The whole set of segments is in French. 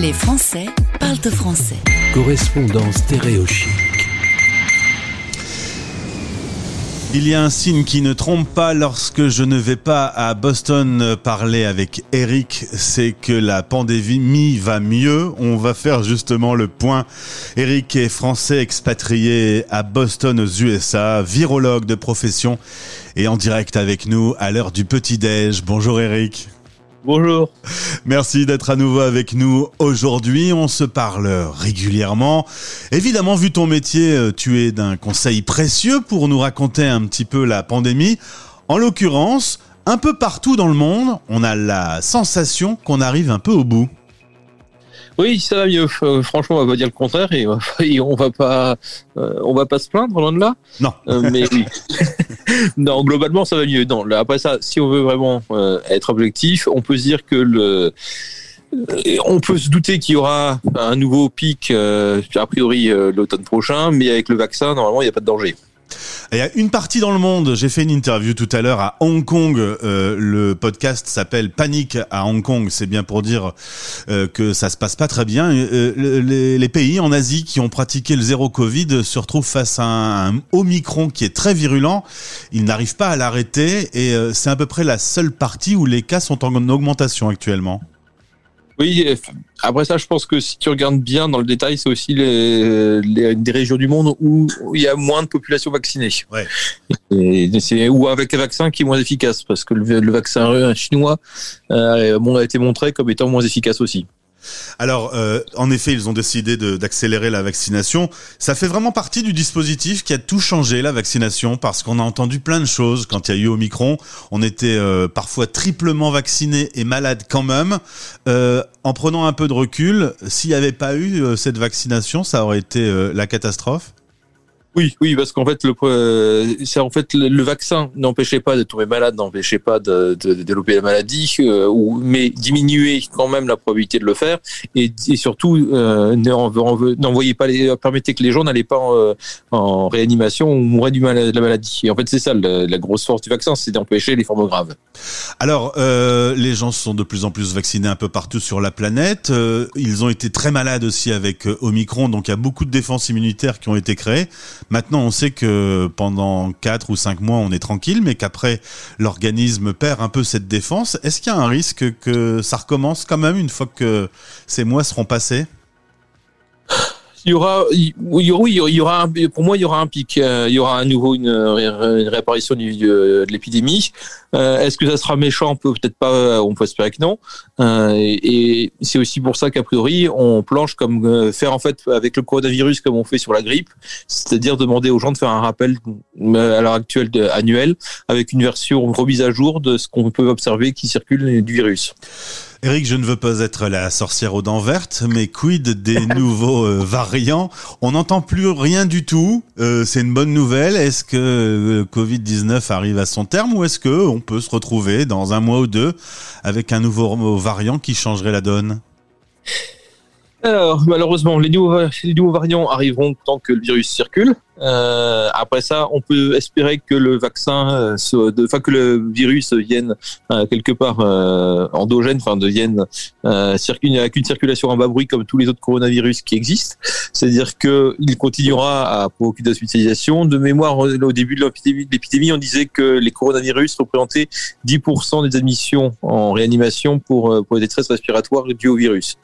Les Français parlent français. Correspondance stéréochique. Il y a un signe qui ne trompe pas lorsque je ne vais pas à Boston parler avec Eric, c'est que la pandémie va mieux. On va faire justement le point. Eric est français expatrié à Boston aux USA, virologue de profession et en direct avec nous à l'heure du petit-déj. Bonjour Eric. Bonjour. Merci d'être à nouveau avec nous aujourd'hui. On se parle régulièrement. Évidemment, vu ton métier, euh, tu es d'un conseil précieux pour nous raconter un petit peu la pandémie. En l'occurrence, un peu partout dans le monde, on a la sensation qu'on arrive un peu au bout. Oui, ça va mieux. Euh, franchement, on va pas dire le contraire et, on va pas, euh, on va pas se plaindre loin de là. Non. Euh, mais oui. non, globalement, ça va mieux. Non, après ça, si on veut vraiment être objectif, on peut se dire que le on peut se douter qu'il y aura un nouveau pic, a priori l'automne prochain, mais avec le vaccin, normalement, il n'y a pas de danger. Il y a une partie dans le monde, j'ai fait une interview tout à l'heure à Hong Kong, euh, le podcast s'appelle Panique à Hong Kong, c'est bien pour dire euh, que ça se passe pas très bien. Euh, les, pays en Asie qui ont pratiqué le zéro Covid se retrouvent face à un, un Omicron qui est très virulent, ils n'arrivent pas à l'arrêter. Et c'est à peu près la seule partie où les cas sont en augmentation actuellement. Oui, après ça, je pense que si tu regardes bien dans le détail, c'est aussi les, les, des régions du monde où il y a moins de population vaccinée. Ouais. Et c'est ou avec un vaccin qui est moins efficace, parce que le, le vaccin chinois euh, a été montré comme étant moins efficace aussi. Alors, euh, en effet, ils ont décidé d'accélérer la vaccination. Ça fait vraiment partie du dispositif qui a tout changé, la vaccination, parce qu'on a entendu plein de choses quand il y a eu Omicron. On était euh, parfois triplement vaccinés et malades quand même. Euh, en prenant un peu de recul, s'il n'y avait pas eu cette vaccination, ça aurait été la catastrophe oui, oui, parce qu'en fait, le, euh, c'est en fait le, vaccin n'empêchait pas de tomber malade, n'empêchait pas de, développer la maladie, euh, mais diminuait quand même la probabilité de le faire, et, surtout euh, n'envoyait pas permettait que les gens n'allaient pas en, en, réanimation ou mouraient du mal, de la maladie. Et en fait, c'est ça la, grosse force du vaccin, c'est d'empêcher les formes graves. Alors, euh, les gens sont de plus en plus vaccinés un peu partout sur la planète. Euh, ils ont été très malades aussi avec Omicron, donc il y a beaucoup de défenses immunitaires qui ont été créées. Maintenant, on sait que pendant 4 ou 5 mois, on est tranquille, mais qu'après, l'organisme perd un peu cette défense. Est-ce qu'il y a un risque que ça recommence quand même une fois que ces mois seront passés? Il y aura, oui, il y aura, pour moi, il y aura un pic. Euh, il y aura à nouveau une, réapparition de l'épidémie. Euh, est-ce que ça sera méchant? Peut-être pas. On peut espérer que non. Euh, et c'est aussi pour ça qu'a priori, on planche comme faire en fait avec le coronavirus comme on fait sur la grippe, c'est-à-dire demander aux gens de faire un rappel à l'heure actuelle annuel avec une version remise à jour de ce qu'on peut observer qui circule du virus. Eric, je ne veux pas être la sorcière aux dents vertes, mais quid des nouveaux euh, variants? On n'entend plus rien du tout. Euh, c'est une bonne nouvelle. Est-ce que le euh, Covid-19 arrive à son terme ou est-ce que on peut se retrouver dans un mois ou deux avec un nouveau variant qui changerait la donne? Alors, malheureusement, les nouveaux, les variants arriveront tant que le virus circule. Euh, après ça, on peut espérer que le vaccin, euh, enfin que le virus vienne euh, quelque part euh, endogène, enfin devienne euh, circule avec une circulation à bas bruit comme tous les autres coronavirus qui existent. C'est-à-dire que il continuera à provoquer de l'hospitalisation. De mémoire, au début de l'épidémie, on disait que les coronavirus représentaient 10% des admissions en réanimation pour pour les détresse respiratoires dues au virus.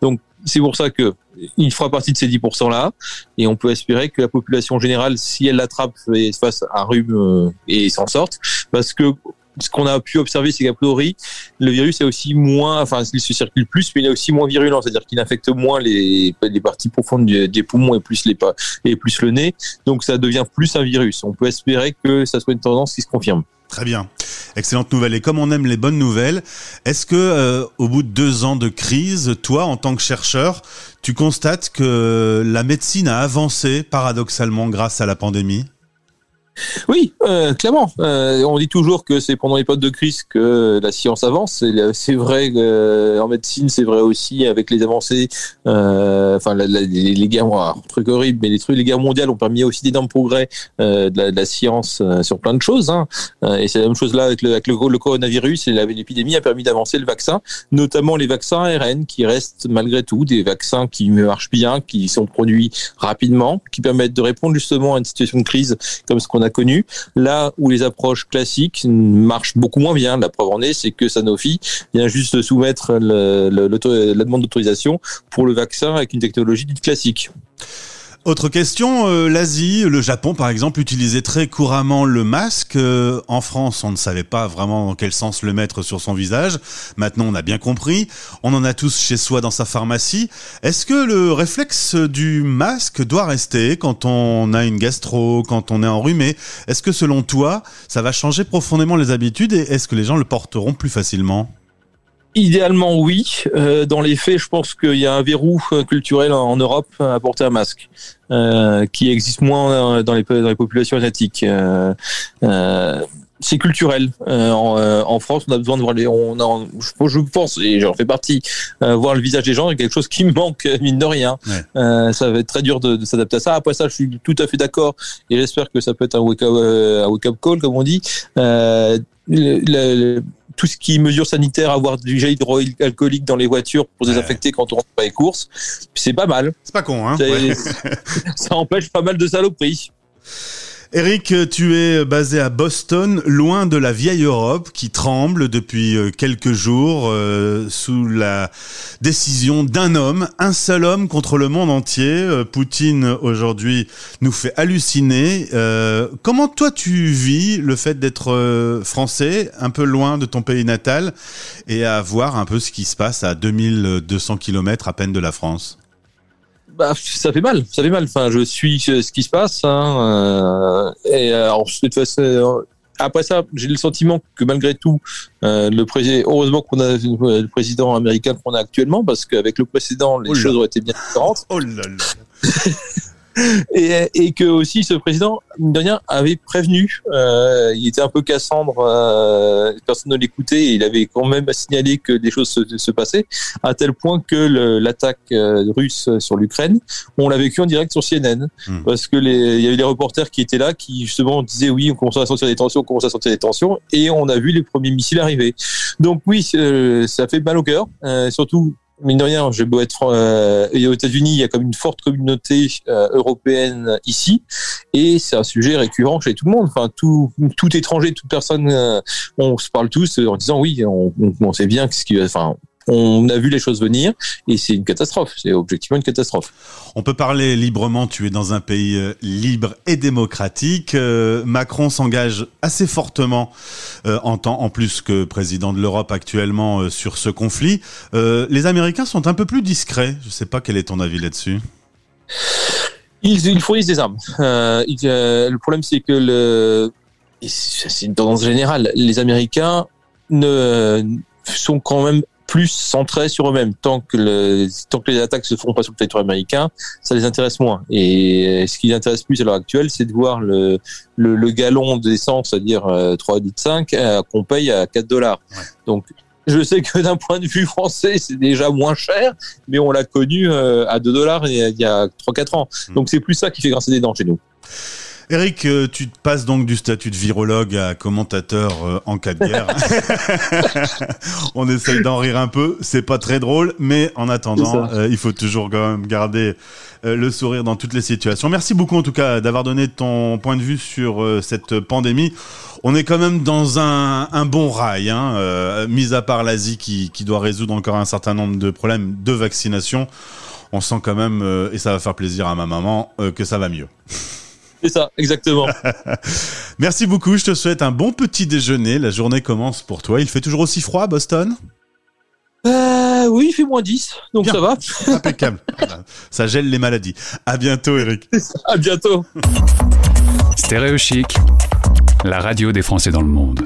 Donc c'est pour ça que il fera partie de ces 10% là, et on peut espérer que la population générale, si elle l'attrape, fasse un rhume euh, et s'en sorte, parce que ce qu'on a pu observer, c'est qu'à priori, le virus est aussi moins, enfin, il se circule plus, mais il est aussi moins virulent, c'est-à-dire qu'il infecte moins les, les parties profondes des poumons et plus les et plus le nez, donc ça devient plus un virus. On peut espérer que ça soit une tendance qui se confirme. Très bien. Excellente nouvelle. Et comme on aime les bonnes nouvelles, est-ce que euh, au bout de deux ans de crise, toi, en tant que chercheur, tu constates que la médecine a avancé paradoxalement grâce à la pandémie? Oui, euh, clairement. Euh, on dit toujours que c'est pendant les périodes de crise que la science avance. C'est vrai euh, en médecine, c'est vrai aussi avec les avancées. Euh, enfin, les, guerres, un truc horrible, mais les trucs, les guerres mondiales ont permis aussi d'énormes progrès euh, de, la, de, la, science euh, sur plein de choses. Hein. et c'est la même chose là avec le, avec le, le coronavirus et l'épidémie a permis d'avancer le vaccin, notamment les vaccins ARN qui restent malgré tout des vaccins qui marchent bien, qui sont produits rapidement, qui permettent de répondre justement à une situation de crise comme ce qu'on a connu. Là où les approches classiques marchent beaucoup moins bien, la preuve en est, c'est que Sanofi vient juste soumettre la demande d'autorisation pour le vaccin avec une technologie dite classique. Autre question, euh, l'Asie, le Japon par exemple, utilisait très couramment le masque. Euh, en France, on ne savait pas vraiment dans quel sens le mettre sur son visage. Maintenant, on a bien compris. On en a tous chez soi dans sa pharmacie. Est-ce que le réflexe du masque doit rester quand on a une gastro, quand on est enrhumé? Est-ce que selon toi, ça va changer profondément les habitudes et est-ce que les gens le porteront plus facilement? Idéalement, oui. Euh, dans les faits, je pense qu'il y a un verrou euh, culturel en Europe à porter un masque, euh, qui existe moins dans les, dans les populations asiatiques. Euh, euh, c'est culturel. En, en, France, on a besoin de voir les. On a, je, pense, et j'en fais partie, voir le visage des gens, c'est quelque chose qui me manque mine de rien. Ouais. ça va être très dur de, de s'adapter à ça. Après ça, je suis tout à fait d'accord, et j'espère que ça peut être un wake-up, un wake-up call, comme on dit. Le, le, tout ce qui est mesures sanitaires, avoir du gel hydroalcoolique dans les voitures pour ouais. désinfecter quand on rentre pas les courses, c'est pas mal. C'est pas con, hein ouais. Ça empêche pas mal de saloperies. Eric, tu es basé à Boston, loin de la vieille Europe qui tremble depuis quelques jours euh, sous la décision d'un homme, un seul homme contre le monde entier. Poutine aujourd'hui nous fait halluciner. Euh, comment toi tu vis le fait d'être euh, français, un peu loin de ton pays natal, et à voir un peu ce qui se passe à 2200 km à peine de la France? Bah, ça fait mal, ça fait mal. Enfin, je suis ce qui se passe. Hein, euh, et alors, de toute façon, après ça, j'ai le sentiment que malgré tout, euh, le président, heureusement qu'on a le président américain qu'on a actuellement, parce qu'avec le précédent, les oh choses auraient été bien différentes. Oh là là. et, et, que aussi ce président, de rien, avait prévenu. Euh, il était un peu Cassandre, euh, personne ne l'écoutait. Il avait quand même signalé que des choses se, se passaient, à tel point que l'attaque euh, russe sur l'Ukraine, on l'a vécu en direct sur CNN, mmh. parce que les, il y avait des reporters qui étaient là, qui justement disaient oui, on commence à sentir des tensions, on commence à sentir des tensions, et on a vu les premiers missiles arriver. Donc oui, ça fait mal au cœur, surtout mine de rien, j'ai beau être euh, aux États-Unis, il y a comme une forte communauté euh, européenne ici, et c'est un sujet récurrent chez tout le monde. Enfin, tout, tout étranger, toute personne, euh, on se parle tous en disant oui, on, on, sait bien ce qui, enfin, on a vu les choses venir et c'est une catastrophe. C'est objectivement une catastrophe. On peut parler librement. Tu es dans un pays euh, libre et démocratique. Euh, Macron s'engage assez fortement euh, en tant, en plus que président de l'Europe actuellement euh, sur ce conflit. Les Américains sont un peu plus discrets. Je ne sais pas quel est ton avis là-dessus. Ils, ils, fournissent des armes. Le problème, c'est que le, c'est une tendance générale. Les Américains ne sont quand même plus centrés sur eux-mêmes. Tant que le, tant que les attaques se font pas sur le territoire américain, ça les intéresse moins. Et ce qui les intéresse plus à l'heure actuelle, c'est de voir le, le, le galon d'essence, c'est-à-dire 3 litres 5, euh, qu'on paye à 4 dollars. Ouais. Donc, je sais que d'un point de vue français, c'est déjà moins cher, mais on l'a connu euh, à 2 dollars il y a 3-4 ans. Mmh. Donc, c'est plus ça qui fait grincer des dents chez nous. Eric, euh, tu te passes donc du statut de virologue à commentateur euh, en cas de guerre. On essaye d'en rire un peu, c'est pas très drôle, mais en attendant, euh, il faut toujours quand même garder euh, le sourire dans toutes les situations. Merci beaucoup en tout cas d'avoir donné ton point de vue sur euh, cette pandémie. On est quand même dans un, un bon rail, hein, mis à part l'Asie qui, qui doit résoudre encore un certain nombre de problèmes de vaccination. On sent quand même, et ça va faire plaisir à ma maman, que ça va mieux. C'est ça, exactement. Merci beaucoup. Je te souhaite un bon petit déjeuner. La journée commence pour toi. Il fait toujours aussi froid à Boston? Euh, Oui, il fait moins 10, donc Bien. ça va. Impeccable. ça gèle les maladies. À bientôt, Eric. À bientôt. Stéréo Chic, la radio des Français dans le monde.